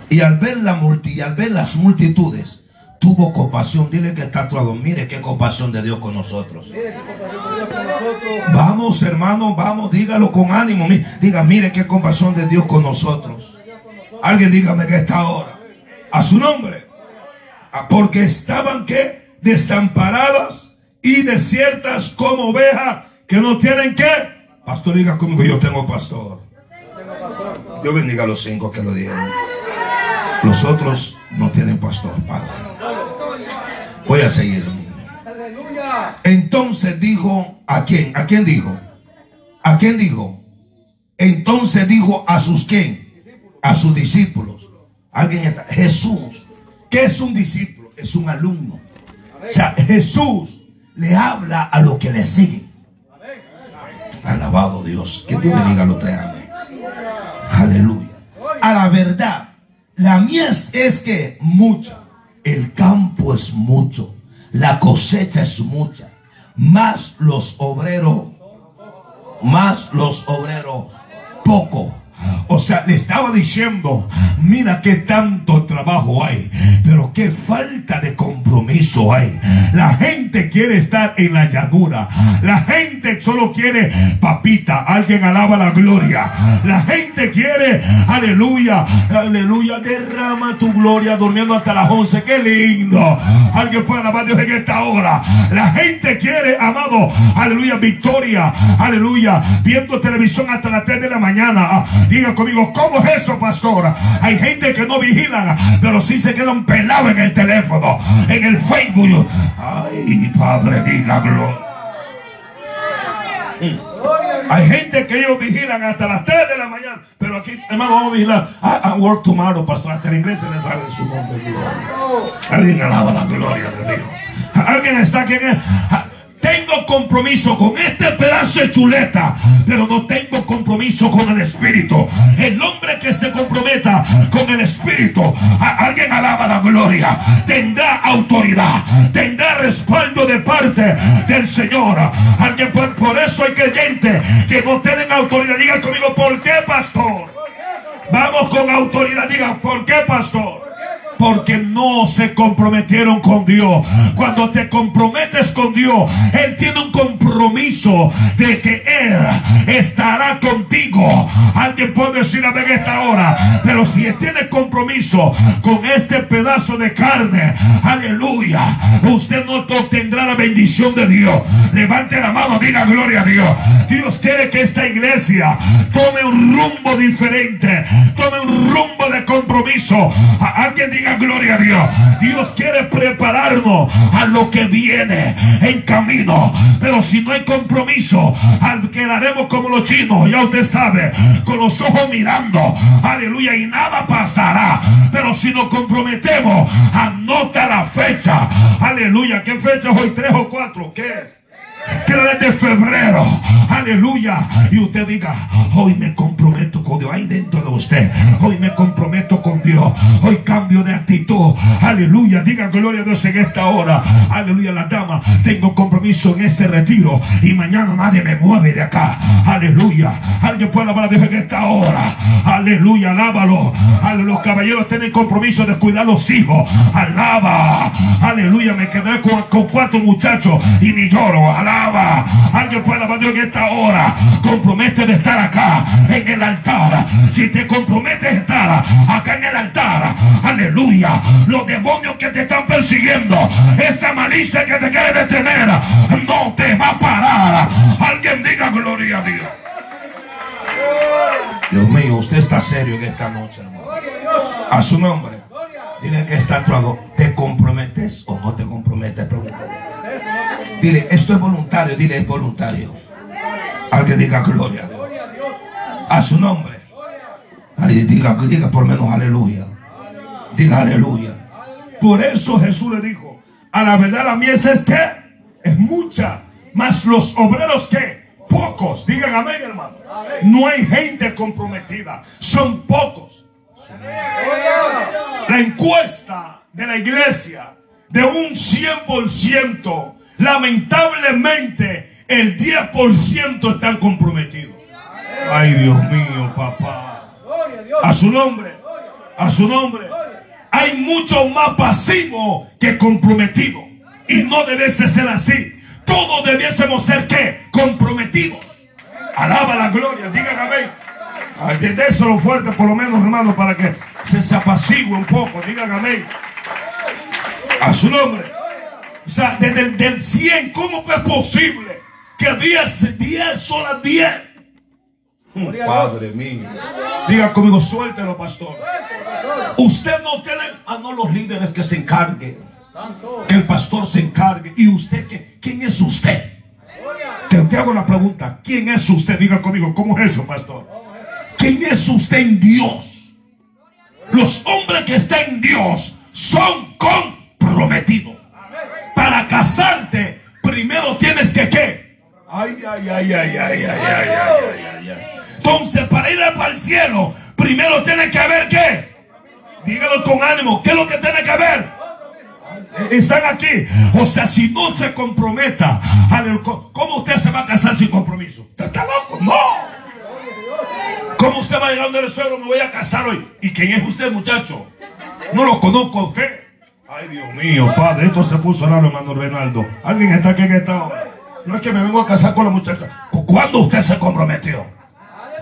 Y al ver, la multi, al ver las multitudes, tuvo compasión. Dile que está todo. Mire qué compasión de Dios con nosotros. Vamos, hermano, vamos, dígalo con ánimo. Diga, mire qué compasión de Dios con nosotros. Alguien dígame que está ahora. A su nombre. Ah, porque estaban que desamparadas y desiertas como ovejas que no tienen que. Pastor, diga conmigo, yo tengo pastor. Dios bendiga a los cinco que lo dieron. Los otros no tienen pastor, Padre. Voy a seguir. Entonces dijo, ¿a quién? ¿A quién dijo? ¿A quién dijo? Entonces dijo a sus quién? A sus discípulos. Alguien está. Jesús. ¿Qué es un discípulo? Es un alumno. O sea, Jesús le habla a los que le siguen. Alabado Dios. Que Dios bendiga a los tres. Amén. Aleluya. A la verdad la mies es que mucha. El campo es mucho. La cosecha es mucha. Más los obreros, más los obreros, poco. O sea, le estaba diciendo, mira qué tanto trabajo hay, pero qué falta de compromiso hay. La gente quiere estar en la llanura. La gente solo quiere papita. Alguien alaba la gloria. La gente quiere, aleluya, aleluya, derrama tu gloria durmiendo hasta las 11. Qué lindo. Alguien puede alabar a Dios en esta hora. La gente quiere, amado, aleluya, victoria, aleluya, viendo televisión hasta las 3 de la mañana. Ah, ¿cómo es eso, pastor? Hay gente que no vigilan, pero sí se quedan pelados en el teléfono, en el Facebook. Ay, Padre, dígalo. Hay gente que ellos vigilan hasta las 3 de la mañana. Pero aquí, hermano, vamos a vigilar. I, work tomorrow, pastor. Hasta el inglés se les sale su nombre. Alguien alaba la gloria de Dios. Alguien está aquí. Tengo compromiso con este pedazo de chuleta, pero no tengo compromiso con el Espíritu. El hombre que se comprometa con el Espíritu, alguien alaba la gloria, tendrá autoridad, tendrá respaldo de parte del Señor. Alguien por, por eso hay creyentes que no tienen autoridad. Diga conmigo, ¿por qué, pastor? Vamos con autoridad. Diga, ¿por qué, pastor? Porque no se comprometieron con Dios. Cuando te comprometes con Dios, Él tiene un compromiso de que Él estará contigo. Alguien puede decir amén esta hora, pero si tiene compromiso con este pedazo de carne, aleluya, usted no obtendrá la bendición de Dios. Levante la mano, diga gloria a Dios. Dios quiere que esta iglesia tome un rumbo diferente, tome un rumbo de compromiso. alguien diga gloria a Dios. Dios quiere prepararnos a lo que viene en camino. Pero si no hay compromiso, quedaremos como los chinos, ya usted sabe, con los ojos mirando. Aleluya, y nada pasará. Pero si nos comprometemos, anota la fecha. Aleluya, ¿qué fecha es hoy? ¿Tres o cuatro? ¿Qué? Que de febrero. Aleluya. Y usted diga, hoy me comprometo con Dios. Ahí dentro de usted. Hoy me comprometo con Dios. Hoy cambio de actitud. Aleluya. Diga gloria a Dios en esta hora. Aleluya. La dama, tengo compromiso en ese retiro. Y mañana nadie me mueve de acá. Aleluya. Alguien puede hablar de Dios en esta hora. Aleluya. Alábalo. Los caballeros tienen compromiso de cuidar los hijos. Alaba. Aleluya. Me quedaré con, con cuatro muchachos y ni lloro. Alaba. Alguien puede alabar en esta hora. Compromete de estar acá en el altar. Si te comprometes a estar acá en el altar, aleluya. Los demonios que te están persiguiendo, esa malicia que te quiere detener, no te va a parar. Alguien diga gloria a Dios. Dios mío, usted está serio en esta noche, hermano. A su nombre. Dile que está actuado. ¿Te comprometes o no te comprometes? Pregúntale. Dile, esto es voluntario, dile, es voluntario. Alguien diga gloria a Dios. A su nombre. Diga, diga por menos aleluya. Diga aleluya. Por eso Jesús le dijo, a la verdad la mies es que es mucha, mas los obreros que pocos. Digan amén, hermano. No hay gente comprometida, son pocos. La encuesta de la iglesia de un 100% Lamentablemente, el 10% están comprometidos. Ay, Dios mío, papá. A su nombre. A su nombre. Hay mucho más pasivo que comprometido. Y no debe ser así. Todos debiésemos ser qué? Comprometidos. Alaba la gloria. Digan amén. Ay, lo fuerte por lo menos, hermano, para que se, se apacigue un poco. Digan amén. A su nombre. O sea, desde el del 100, ¿cómo fue posible que 10, 10 son las 10? Padre mío. Diga conmigo, suéltelo, pastor. Usted no tiene, ah, no los líderes que se encarguen. Que el pastor se encargue. ¿Y usted qué? ¿Quién es usted? Te, te hago la pregunta. ¿Quién es usted? Diga conmigo, ¿cómo es eso, pastor? ¿Quién es usted en Dios? Los hombres que están en Dios son comprometidos para casarte, primero tienes que qué? Ay, ay, ay, ay, ay, ay, ay, ay, ay, Entonces, para ir al cielo, primero tiene que haber qué? Dígalo con ánimo, ¿qué es lo que tiene que haber? Están aquí. O sea, si no se comprometa, ¿cómo usted se va a casar sin compromiso? ¿Usted está loco? No. ¿Cómo usted va a llegar donde el suegro? Me voy a casar hoy. ¿Y quién es usted, muchacho? No lo conozco a. Ay, Dios mío, padre, esto se puso raro, hermano Reinaldo. Alguien está aquí en esta hora. No es que me vengo a casar con la muchacha. ¿Cuándo usted se comprometió?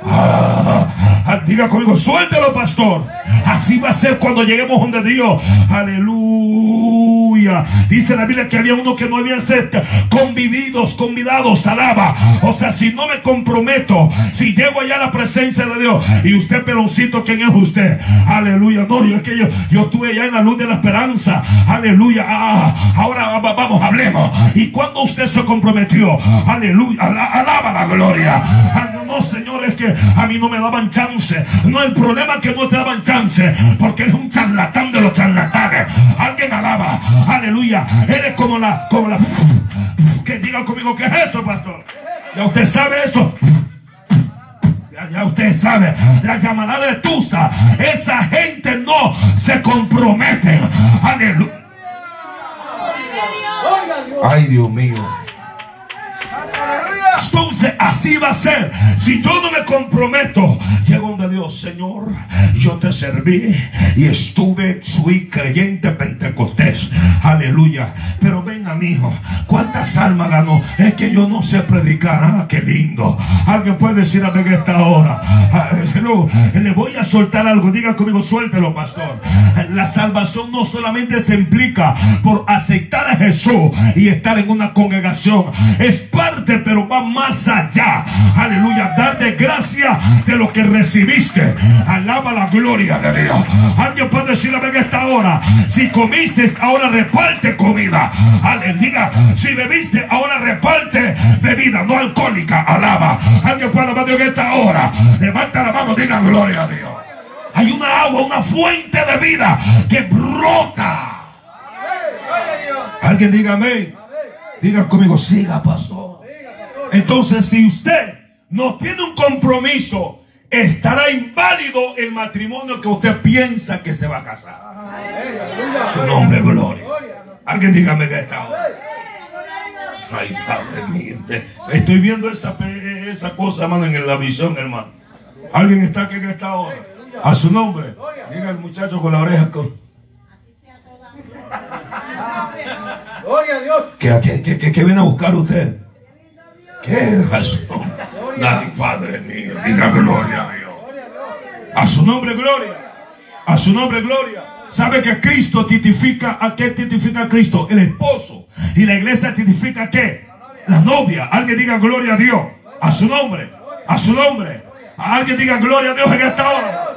Ah, diga conmigo, suéltelo, pastor. Así va a ser cuando lleguemos donde Dios. Aleluya. Dice la Biblia que había uno que no habían sido convividos, convidados, alaba. O sea, si no me comprometo, si llego allá a la presencia de Dios y usted, peloncito, ¿quién es usted? Aleluya. No, yo es que yo, yo estuve allá en la luz de la esperanza. Aleluya. Ah, ahora vamos, hablemos. ¿Y cuando usted se comprometió? Aleluya. Alaba la gloria. no, Señor, es que a mí no me daban chance. No, el problema es que no te daban chance. Porque eres un charlatán de los charlatanes. Alguien alaba. Aleluya. Eres como la, como la. Que diga conmigo que es eso, pastor. Ya usted sabe eso. Ya, usted sabe, la llamada de Tusa, esa gente no se compromete. Aleluya. Ay, Dios mío. Así va a ser. Si yo no me comprometo, llego donde Dios, Señor, yo te serví y estuve, fui creyente pentecostés. Aleluya. Pero venga, mi hijo, ¿cuántas almas ganó? Es que yo no sé predicar. Ah, qué lindo. Alguien puede decir a que esta hora. Ah, le voy a soltar algo. Diga conmigo, suéltelo, pastor. La salvación no solamente se implica por aceptar a Jesús y estar en una congregación. Es parte, pero va más allá. Aleluya. Darte gracia de lo que recibiste. Alaba la gloria de Dios. Alguien puede decir que esta hora. Si comiste, ahora reparte comida. Aleluya. Si bebiste, ahora reparte bebida, no alcohólica. Alaba. Alguien puede alabar Dios en esta hora. Levanta la mano, diga gloria a Dios. Hay una agua, una fuente de vida que brota. Alguien diga amén. Diga conmigo, siga, pastor. Entonces, si usted no tiene un compromiso, estará inválido el matrimonio que usted piensa que se va a casar. Su nombre, gloria. Alguien dígame que está Ay, Padre mío. Estoy viendo esa, esa cosa, hermano, en la visión, hermano. Alguien está aquí en esta hora. A su nombre. Diga el muchacho con la oreja. Con... Gloria a Dios. ¿Qué, viene a buscar usted? ¿Qué a? Ay, Padre mío. Diga gloria a. A su nombre, gloria. A su nombre, gloria. ¿Sabe que Cristo titifica a qué titifica a Cristo? El esposo. Y la iglesia titifica qué? La novia. Alguien diga gloria a Dios. A su nombre. A su nombre. alguien diga gloria a Dios en esta hora.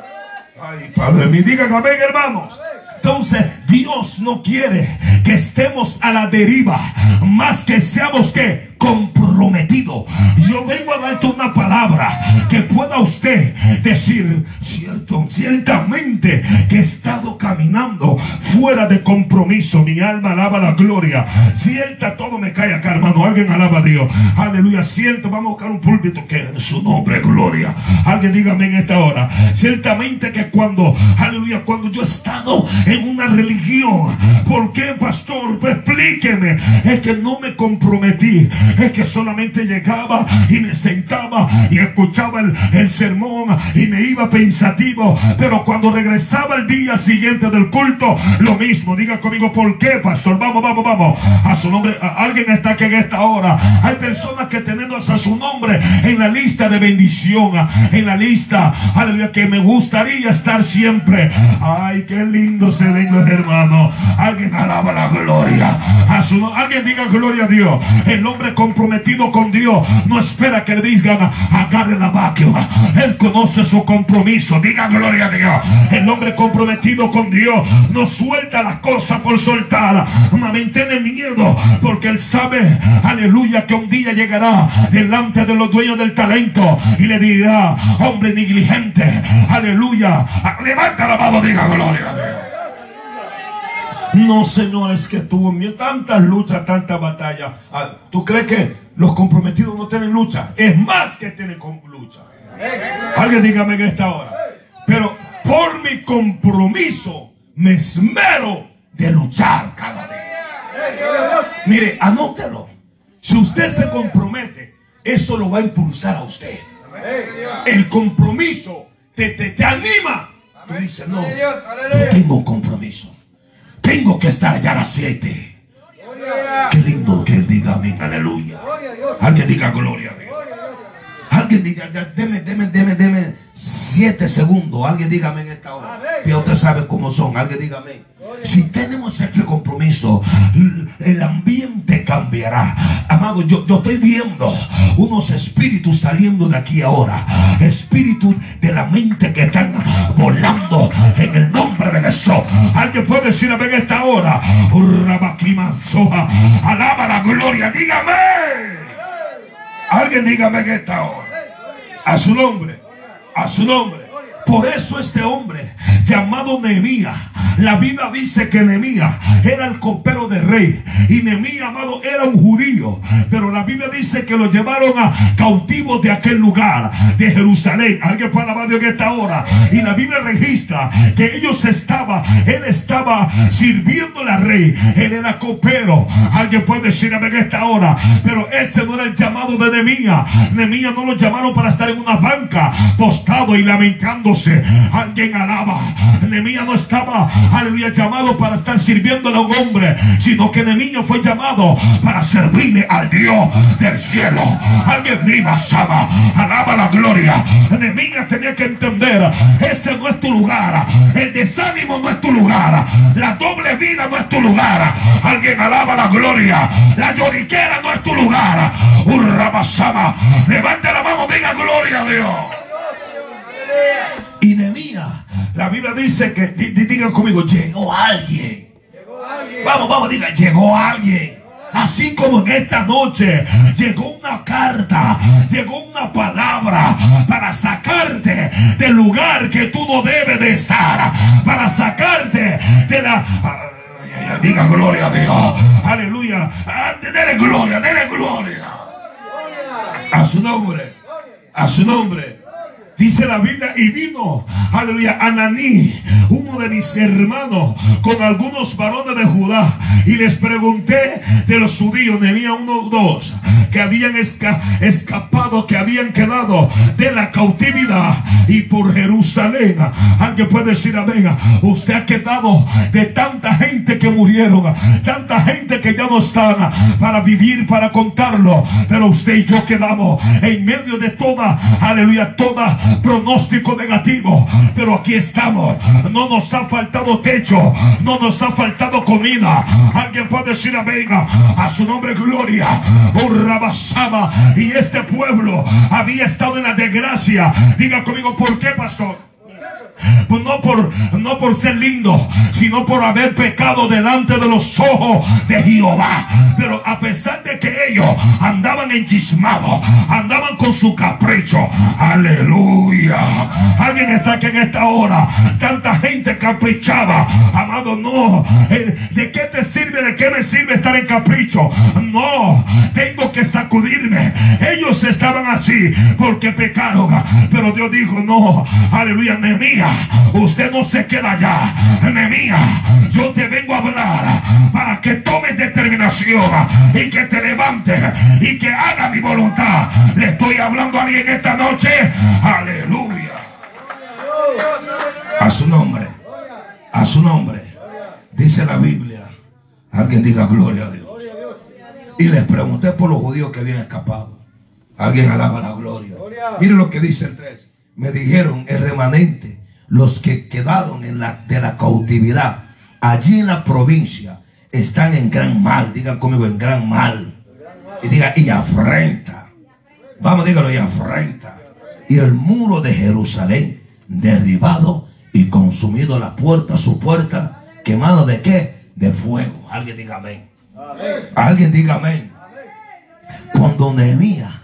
Ay, Padre mío, digan amén, hermanos. Entonces, Dios no quiere que estemos a la deriva, más que seamos que comprometidos. Yo vengo a darte una palabra que pueda usted decir, cierto, ciertamente que he estado caminando fuera de compromiso. Mi alma alaba la gloria. Cierta, todo me cae acá, hermano. Alguien alaba a Dios. Aleluya. Cierto, vamos a buscar un púlpito que en su nombre, gloria. Alguien dígame en esta hora. Ciertamente que cuando, aleluya, cuando yo he estado en una religión. ¿Por qué, pastor? Explíqueme. Es que no me comprometí. Es que solamente llegaba y me sentaba y escuchaba el, el sermón y me iba pensativo. Pero cuando regresaba el día siguiente del culto, lo mismo. Diga conmigo, ¿por qué, pastor? Vamos, vamos, vamos. A su nombre, alguien está aquí en esta hora. Hay personas que teniendo a su nombre en la lista de bendición, en la lista, aleluya, que me gustaría estar siempre. Ay, qué lindo se lindo Alguien alaba la gloria. Alguien diga gloria a Dios. El hombre comprometido con Dios no espera que le digan agarre la máquina. Él conoce su compromiso. Diga gloria a Dios. El hombre comprometido con Dios no suelta las cosas por soltar. Mantiene miedo porque él sabe, aleluya, que un día llegará delante de los dueños del talento y le dirá, hombre negligente, aleluya, levanta la mano, diga gloria a Dios. No, señores, que tuvo tantas luchas, tantas batallas. Ah, ¿Tú crees que los comprometidos no tienen lucha? Es más que tienen lucha. Alguien dígame en esta hora. Pero por mi compromiso me esmero de luchar cada día. Mire, anótelo. Si usted se compromete, eso lo va a impulsar a usted. El compromiso te, te, anima. Tú dices, no, yo tengo un compromiso. Tengo que estar allá a las 7. Qué lindo que él diga amén, aleluya. Alguien diga gloria a Dios. Alguien diga, deme, deme, deme, deme siete segundos. Alguien dígame en esta hora. Ya usted sabe cómo son. Alguien dígame. Si tenemos este compromiso, el ambiente cambiará. Amado, yo, yo estoy viendo unos espíritus saliendo de aquí ahora. Espíritus de la mente que están volando en el nombre de Jesús. Alguien puede decir ver esta hora. Alaba la gloria. Dígame. Alguien dígame en esta hora. A su nombre. A su nombre. Por eso este hombre llamado Nehemías, la Biblia dice que Nehemías era el copero de rey y Nehemías, amado, era un judío, pero la Biblia dice que lo llevaron a cautivos de aquel lugar, de Jerusalén. Alguien puede alabar Dios en esta hora. Y la Biblia registra que ellos estaban, él estaba sirviendo al rey, él era copero. Alguien puede decir en esta hora, pero ese no era el llamado de Nehemías. Nehemías no lo llamaron para estar en una banca postrado y Alguien alaba. Nemía no estaba, aleluya, llamado para estar sirviéndole a un hombre, sino que Nemía fue llamado para servirle al Dios del cielo. Alguien viva, Sama, alaba la gloria. Nemía tenía que entender, ese no es tu lugar. El desánimo no es tu lugar. La doble vida no es tu lugar. Alguien alaba la gloria. La lloriquera no es tu lugar. Urrabasama. Levante la mano, diga gloria a Dios. La Biblia dice que, digan conmigo, llegó alguien. Vamos, vamos, digan, llegó alguien. Así como en esta noche llegó una carta, llegó una palabra para sacarte del lugar que tú no debes de estar, para sacarte de la... Diga gloria a Dios. Aleluya. Ah, dele gloria, dele gloria. A su nombre. A su nombre. Dice la Biblia, y vino, aleluya, Ananí, uno de mis hermanos, con algunos varones de Judá, y les pregunté de los judíos, Nehemías uno o dos, que habían escapado, que habían quedado de la cautividad y por Jerusalén. Alguien puede decir amén. Usted ha quedado de tanta gente que murieron, tanta gente que ya no están para vivir, para contarlo, pero usted y yo quedamos en medio de toda, aleluya, toda pronóstico negativo. Pero aquí estamos. No nos ha faltado techo. No nos ha faltado comida. Alguien puede decir amén. A su nombre gloria. Oh, y este pueblo había estado en la desgracia. Diga conmigo, ¿por qué, pastor? Pues no por, no por ser lindo, sino por haber pecado delante de los ojos de Jehová. Pero a pesar de que ellos andaban enchismados, andaban con su capricho. Aleluya. Alguien está aquí en esta hora. Tanta gente caprichaba. Amado, no. Eh, ¿De qué te sirve? ¿De qué me sirve estar en capricho? No. Tengo que sacudirme. Ellos estaban así porque pecaron. Pero Dios dijo, no. Aleluya, usted no se queda allá. Nemía, yo te vengo a hablar para que tomes determinación y que te levantes y que haga mi voluntad. Le estoy hablando a alguien esta noche. Aleluya. A su nombre. A su nombre. Dice la Biblia. Alguien diga gloria a Dios. Y les pregunté por los judíos que habían escapado. Alguien alaba la gloria. Miren lo que dice el 3. Me dijeron el remanente los que quedaron de la cautividad allí en la provincia están en gran mal. Digan conmigo, en gran mal. Y diga, y afrenta. Vamos, dígalo, y afrenta. Y el muro de Jerusalén derribado y consumido la puerta, su puerta, quemado de qué? De fuego. Alguien diga amén. Alguien diga amén. Cuando Nehemías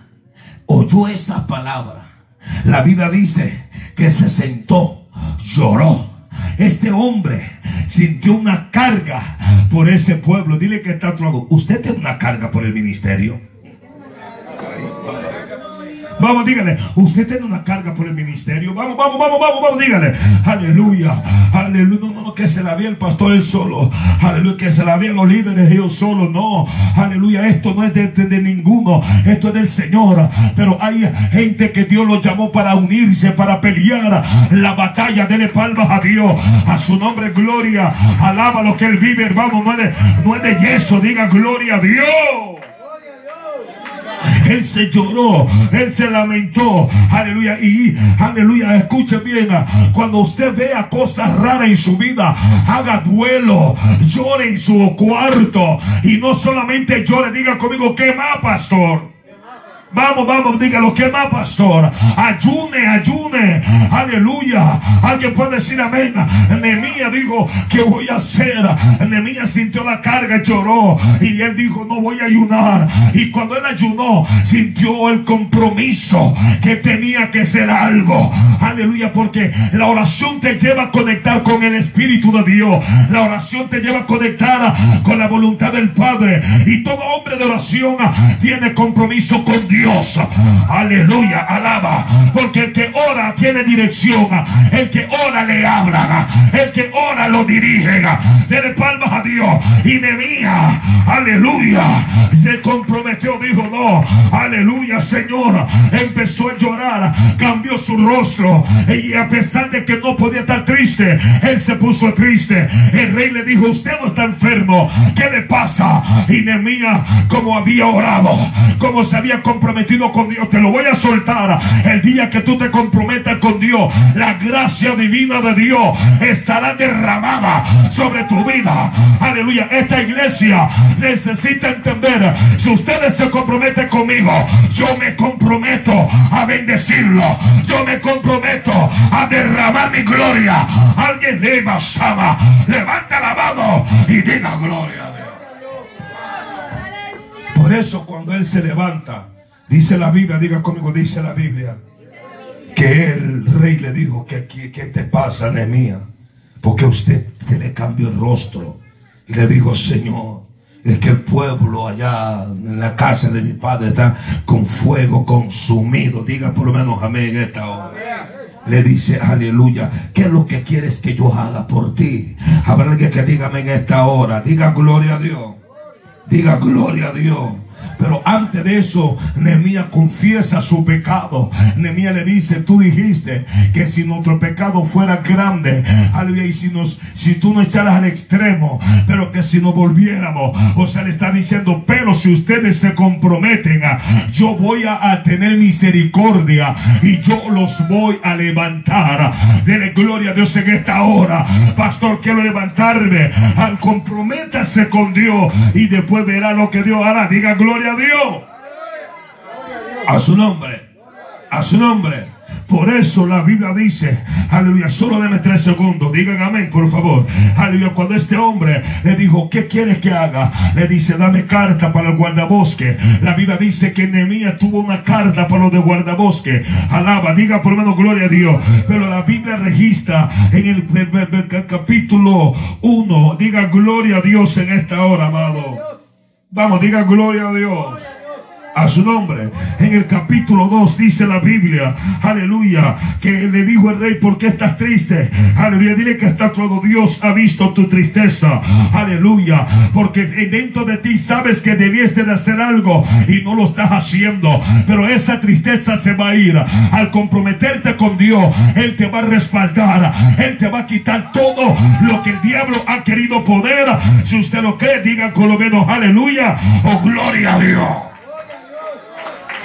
oyó esa palabra, la Biblia dice que se sentó lloró. Este hombre sintió una carga por ese pueblo. Dile que está a tu lado. Usted tiene una carga por el ministerio. Vamos, dígale, usted tiene una carga por el ministerio. Vamos, vamos, vamos, vamos, vamos, dígale. Aleluya, aleluya. No, no, no, que se la vea el pastor él solo. Aleluya, que se la vean los líderes ellos solo. No, aleluya, esto no es de, de, ninguno. Esto es del Señor. Pero hay gente que Dios lo llamó para unirse, para pelear la batalla. Dele palmas a Dios. A su nombre, gloria. Alaba lo que él vive, hermano. No es de, no es de yeso. Diga gloria a Dios. Él se lloró, Él se lamentó. Aleluya. Y aleluya, escuche bien. Cuando usted vea cosas raras en su vida, haga duelo, llore en su cuarto. Y no solamente llore, diga conmigo, ¿qué más, pastor? Vamos, vamos, dígalo, ¿qué más, pastor? Ayune, ayune, Aleluya. Alguien puede decir amén. Nehemías dijo, ¿qué voy a hacer? Nehemías sintió la carga, lloró. Y él dijo, no voy a ayunar. Y cuando él ayunó, sintió el compromiso que tenía que ser algo. Aleluya, porque la oración te lleva a conectar con el Espíritu de Dios. La oración te lleva a conectar con la voluntad del Padre. Y todo hombre de oración tiene compromiso con Dios. Aleluya, alaba. Porque el que ora tiene dirección. El que ora le habla. El que ora lo dirige. Dele palmas a Dios. Y mía, aleluya, se comprometió, dijo no. Aleluya, Señor. Empezó a llorar, cambió su rostro. Y a pesar de que no podía estar triste, él se puso triste. El rey le dijo, usted no está enfermo. ¿Qué le pasa? Y como había orado, como se había comprometido con Dios, te lo voy a soltar. El día que tú te comprometas con Dios, la gracia divina de Dios estará derramada sobre tu vida. Aleluya. Esta iglesia necesita entender, si ustedes se comprometen conmigo, yo me comprometo a bendecirlo. Yo me comprometo a derramar mi gloria. Alguien de Sama, levanta la mano y diga gloria a Dios. Por eso cuando Él se levanta, dice la Biblia, diga conmigo, dice la Biblia, que el rey le dijo, que qué te pasa, Nehemías? Porque usted te le cambió el rostro. Y le dijo, Señor, es que el pueblo allá en la casa de mi padre está con fuego consumido. Diga por lo menos amén en esta hora. Le dice, aleluya, ¿qué es lo que quieres que yo haga por ti? Habrá alguien que dígame en esta hora. Diga gloria a Dios. Diga gloria a Dios. Pero antes de eso, Nehemías confiesa su pecado. Nehemías le dice, tú dijiste que si nuestro pecado fuera grande, aleluya, y si, nos, si tú nos echaras al extremo, pero que si nos volviéramos, o sea, le está diciendo, pero si ustedes se comprometen, yo voy a, tener misericordia y yo los voy a levantar. Dele gloria a Dios en esta hora. Pastor, quiero levantarme. Al comprométase con Dios y después verá lo que Dios hará. Diga gloria a Dios. A su nombre. A su nombre. Por eso la Biblia dice, aleluya, solo deme tres segundos, digan amén, por favor. Aleluya, cuando este hombre le dijo, ¿qué quieres que haga? Le dice, dame carta para el guardabosque. La Biblia dice que Nehemías tuvo una carta para los de guardabosque. Alaba, diga por menos gloria a Dios. Pero la Biblia registra en el, capítulo 1, diga gloria a Dios en esta hora, amado. Vamos, diga gloria a Dios a su nombre. En el capítulo 2 dice la Biblia, aleluya, que le dijo el rey, ¿por qué estás triste? Aleluya, dile que está todo Dios ha visto tu tristeza. Aleluya, porque dentro de ti sabes que debiste de hacer algo y no lo estás haciendo. Pero esa tristeza se va a ir. Al comprometerte con Dios, Él te va a respaldar. Él te va a quitar todo lo que el diablo ha querido poder. Si usted lo cree, diga con lo menos aleluya o gloria a Dios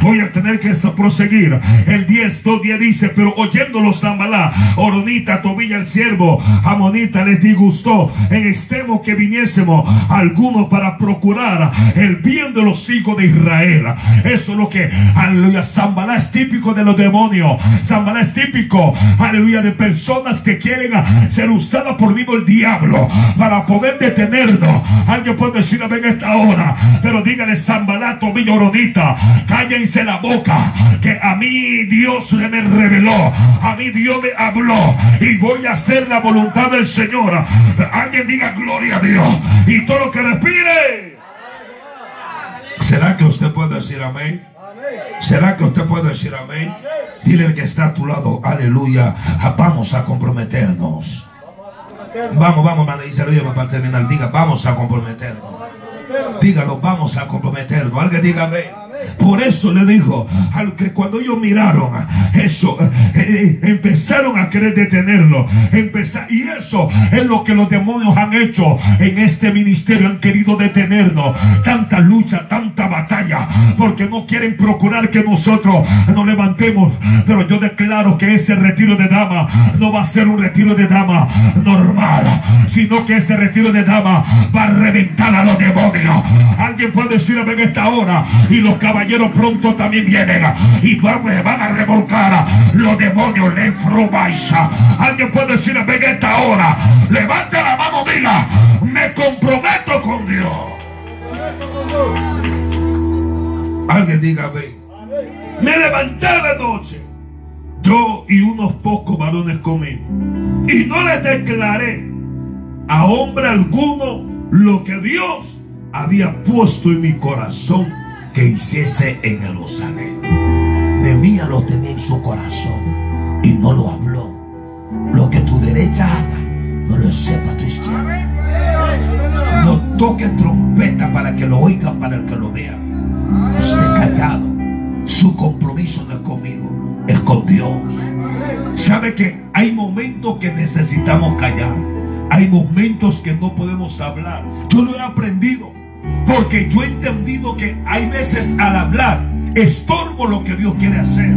voy a tener que proseguir. El 10, 2, 10 dice, pero oyéndolo Zambalá, Oronita, Tobilla el siervo, Amonita les disgustó en extremo que viniésemos algunos para procurar el bien de los hijos de Israel. Eso es lo que, aleluya, Zambalá es típico de los demonios. Zambalá es típico, aleluya, de personas que quieren ser usadas por mismo el diablo para poder detenernos. Alguien puede decir en esta hora, pero dígale Zambalá, Tobilla, Oronita, cállense la boca que a mí Dios me reveló, a mí Dios me habló y voy a hacer la voluntad del Señor. Alguien diga gloria a Dios y todo lo que respire. ¿Será que usted puede decir amén? ¿Será que usted puede decir amén? Dile al que está a tu lado, aleluya, vamos a comprometernos. Vamos, vamos, hermano, dice para terminar. Diga, vamos a comprometernos. Dígalo, vamos a comprometernos. Alguien diga amén. Por eso le dijo, al que cuando ellos miraron eso, eh, empezaron a querer detenerlo. Empezar, y eso es lo que los demonios han hecho en este ministerio. Han querido detenernos. Tanta lucha, tanta batalla, porque no quieren procurar que nosotros nos levantemos. Pero yo declaro que ese retiro de dama no va a ser un retiro de dama normal, sino que ese retiro de dama va a reventar a los demonios. Alguien puede decirme en esta hora y los caballeros pronto también vienen y van, van a revolcar los demonios de Frubaisa. Alguien puede decir en esta hora, levante la mano, diga, me comprometo con Dios. Alguien diga, ve. Me levanté de noche, yo y unos pocos varones conmigo, y no les declaré a hombre alguno lo que Dios había puesto en mi corazón que hiciese en Jerusalén. Nemía lo tenía en su corazón y no lo habló. Lo que tu derecha haga, no lo sepa tu izquierda. No toque trompeta para que lo oigan, para el que lo vea. Esté callado. Su compromiso no es conmigo, es con Dios. Sabe que hay momentos que necesitamos callar. Hay momentos que no podemos hablar. Yo lo he aprendido. Porque yo he entendido que hay veces al hablar estorbo lo que Dios quiere hacer.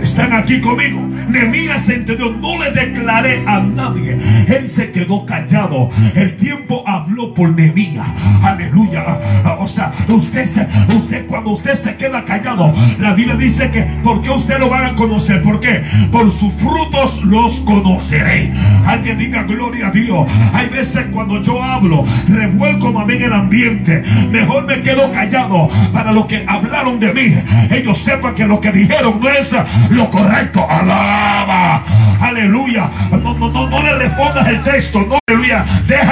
Están aquí conmigo. Nemías entendió, no le declaré a nadie. Él se quedó callado. El tiempo habló por Nemías. Aleluya. O sea, usted, usted cuando usted se queda callado, la Biblia dice que porque usted lo va a conocer. ¿Por qué? Por sus frutos los conoceré. Alguien diga gloria a Dios. Hay veces cuando yo hablo, revuelco en el ambiente. Mejor me quedo callado para lo que hablaron de mí. Ellos sepan que lo que dijeron no es lo correcto. Alaba. Aleluya. No, no, no, no le respondas el texto. No, aleluya. Deja